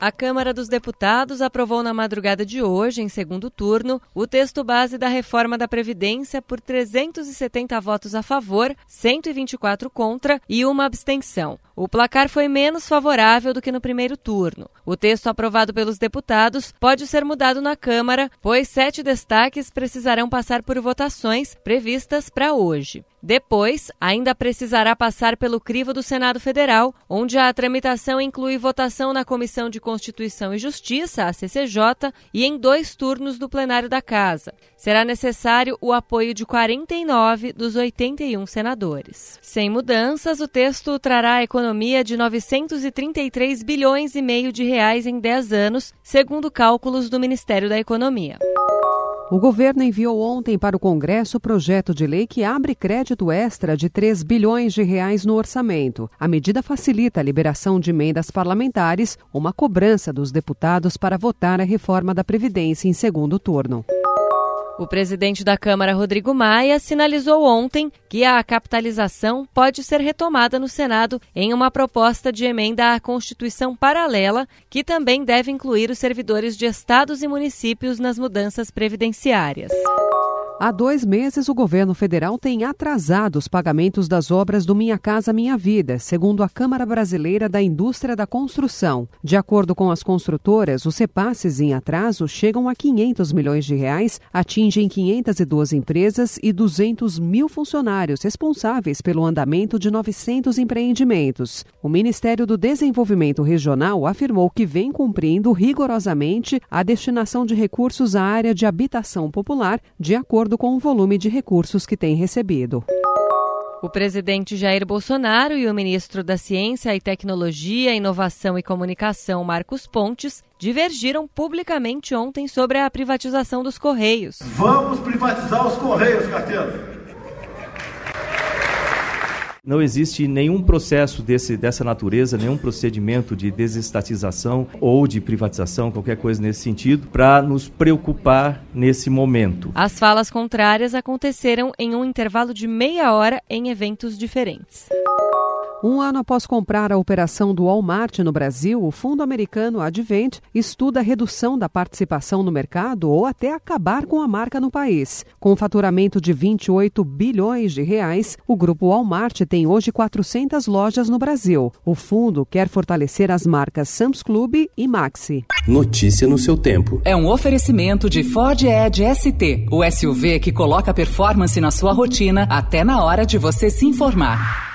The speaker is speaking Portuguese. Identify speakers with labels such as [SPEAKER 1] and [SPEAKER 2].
[SPEAKER 1] A Câmara dos Deputados aprovou na madrugada de hoje, em segundo turno, o texto base da reforma da Previdência por 370 votos a favor, 124 contra e uma abstenção. O placar foi menos favorável do que no primeiro turno. O texto aprovado pelos deputados pode ser mudado na Câmara, pois sete destaques precisarão passar por votações previstas para hoje. Depois, ainda precisará passar pelo crivo do Senado Federal, onde a tramitação inclui votação na Comissão de Constituição e Justiça, a CCJ, e em dois turnos do plenário da Casa. Será necessário o apoio de 49 dos 81 senadores. Sem mudanças, o texto trará a economia de 933 bilhões e meio de reais em 10 anos, segundo cálculos do Ministério da Economia.
[SPEAKER 2] O governo enviou ontem para o Congresso o projeto de lei que abre crédito extra de 3 bilhões de reais no orçamento. A medida facilita a liberação de emendas parlamentares, uma cobrança dos deputados para votar a reforma da Previdência em segundo turno.
[SPEAKER 1] O presidente da Câmara, Rodrigo Maia, sinalizou ontem que a capitalização pode ser retomada no Senado em uma proposta de emenda à Constituição paralela, que também deve incluir os servidores de estados e municípios nas mudanças previdenciárias.
[SPEAKER 2] Há dois meses, o governo federal tem atrasado os pagamentos das obras do Minha Casa Minha Vida, segundo a Câmara Brasileira da Indústria da Construção. De acordo com as construtoras, os repasses em atraso chegam a 500 milhões de reais, atingem 512 empresas e 200 mil funcionários responsáveis pelo andamento de 900 empreendimentos. O Ministério do Desenvolvimento Regional afirmou que vem cumprindo rigorosamente a destinação de recursos à área de habitação popular, de acordo acordo com o volume de recursos que tem recebido.
[SPEAKER 1] O presidente Jair Bolsonaro e o ministro da Ciência e Tecnologia, Inovação e Comunicação, Marcos Pontes, divergiram publicamente ontem sobre a privatização dos Correios.
[SPEAKER 3] Vamos privatizar os Correios, carteira.
[SPEAKER 4] Não existe nenhum processo desse, dessa natureza, nenhum procedimento de desestatização ou de privatização, qualquer coisa nesse sentido, para nos preocupar nesse momento.
[SPEAKER 1] As falas contrárias aconteceram em um intervalo de meia hora em eventos diferentes.
[SPEAKER 2] Um ano após comprar a operação do Walmart no Brasil, o fundo americano Advent estuda a redução da participação no mercado ou até acabar com a marca no país. Com um faturamento de 28 bilhões de reais, o grupo Walmart tem hoje 400 lojas no Brasil. O fundo quer fortalecer as marcas Sam's Club e Maxi.
[SPEAKER 5] Notícia no seu tempo.
[SPEAKER 6] É um oferecimento de Ford Edge ST, o SUV que coloca performance na sua rotina até na hora de você se informar.